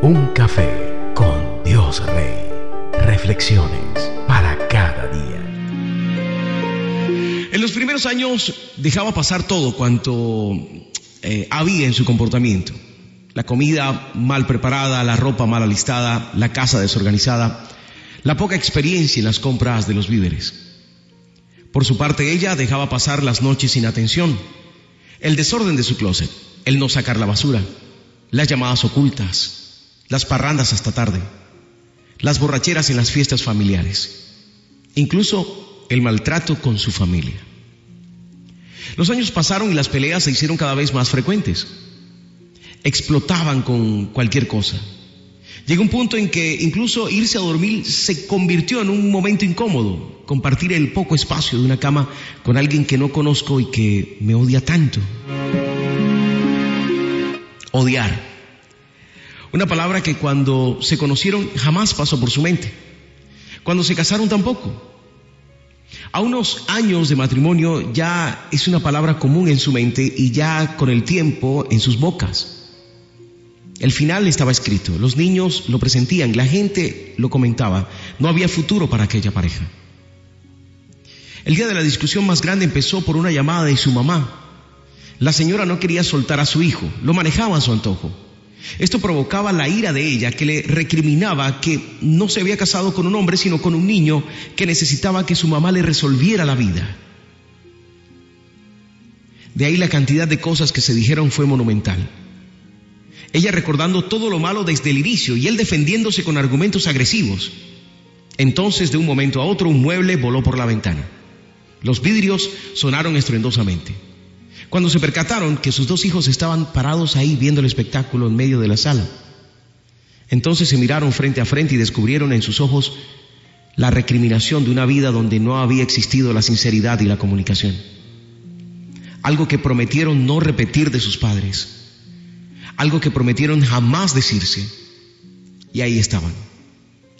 Un café con Dios Rey. Reflexiones para cada día. En los primeros años dejaba pasar todo cuanto eh, había en su comportamiento. La comida mal preparada, la ropa mal alistada, la casa desorganizada, la poca experiencia en las compras de los víveres. Por su parte, ella dejaba pasar las noches sin atención, el desorden de su closet, el no sacar la basura, las llamadas ocultas, las parrandas hasta tarde, las borracheras en las fiestas familiares, incluso el maltrato con su familia. Los años pasaron y las peleas se hicieron cada vez más frecuentes. Explotaban con cualquier cosa. Llegó un punto en que incluso irse a dormir se convirtió en un momento incómodo, compartir el poco espacio de una cama con alguien que no conozco y que me odia tanto. Odiar. Una palabra que cuando se conocieron jamás pasó por su mente. Cuando se casaron tampoco. A unos años de matrimonio ya es una palabra común en su mente y ya con el tiempo en sus bocas. El final estaba escrito, los niños lo presentían, la gente lo comentaba, no había futuro para aquella pareja. El día de la discusión más grande empezó por una llamada de su mamá. La señora no quería soltar a su hijo, lo manejaba a su antojo. Esto provocaba la ira de ella, que le recriminaba que no se había casado con un hombre, sino con un niño que necesitaba que su mamá le resolviera la vida. De ahí la cantidad de cosas que se dijeron fue monumental. Ella recordando todo lo malo desde el inicio y él defendiéndose con argumentos agresivos. Entonces, de un momento a otro, un mueble voló por la ventana. Los vidrios sonaron estruendosamente. Cuando se percataron que sus dos hijos estaban parados ahí viendo el espectáculo en medio de la sala, entonces se miraron frente a frente y descubrieron en sus ojos la recriminación de una vida donde no había existido la sinceridad y la comunicación. Algo que prometieron no repetir de sus padres algo que prometieron jamás decirse. Y ahí estaban,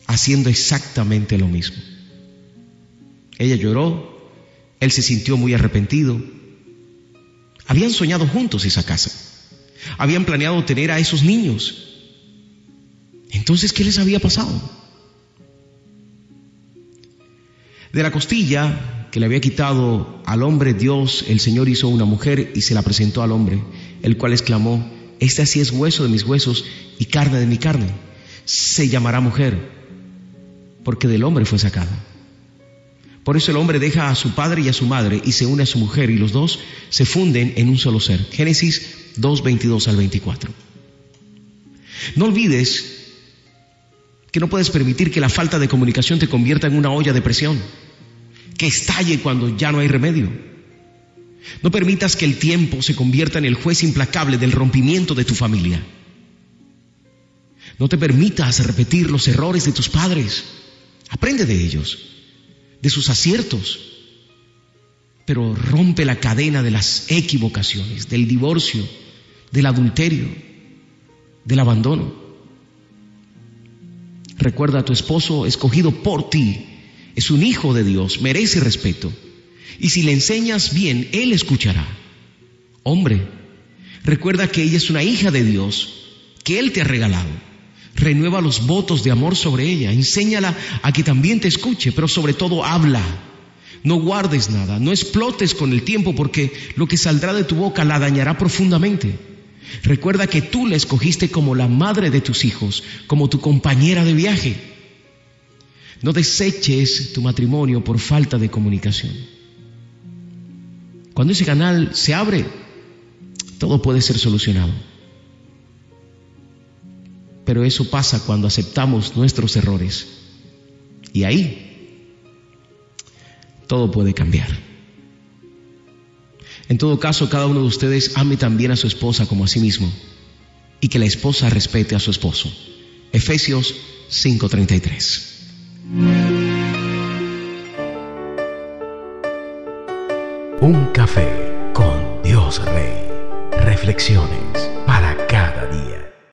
haciendo exactamente lo mismo. Ella lloró, él se sintió muy arrepentido. Habían soñado juntos esa casa. Habían planeado tener a esos niños. Entonces, ¿qué les había pasado? De la costilla que le había quitado al hombre Dios, el Señor hizo una mujer y se la presentó al hombre, el cual exclamó, este así es hueso de mis huesos y carne de mi carne. Se llamará mujer, porque del hombre fue sacada. Por eso el hombre deja a su padre y a su madre y se une a su mujer y los dos se funden en un solo ser. Génesis 2, 22 al 24. No olvides que no puedes permitir que la falta de comunicación te convierta en una olla de presión, que estalle cuando ya no hay remedio. No permitas que el tiempo se convierta en el juez implacable del rompimiento de tu familia. No te permitas repetir los errores de tus padres. Aprende de ellos, de sus aciertos. Pero rompe la cadena de las equivocaciones, del divorcio, del adulterio, del abandono. Recuerda a tu esposo escogido por ti. Es un hijo de Dios, merece respeto. Y si le enseñas bien, Él escuchará. Hombre, recuerda que ella es una hija de Dios, que Él te ha regalado. Renueva los votos de amor sobre ella. Enséñala a que también te escuche, pero sobre todo habla. No guardes nada, no explotes con el tiempo porque lo que saldrá de tu boca la dañará profundamente. Recuerda que tú la escogiste como la madre de tus hijos, como tu compañera de viaje. No deseches tu matrimonio por falta de comunicación. Cuando ese canal se abre, todo puede ser solucionado. Pero eso pasa cuando aceptamos nuestros errores. Y ahí todo puede cambiar. En todo caso, cada uno de ustedes ame también a su esposa como a sí mismo y que la esposa respete a su esposo. Efesios 5:33. Un café con Dios Rey. Reflexiones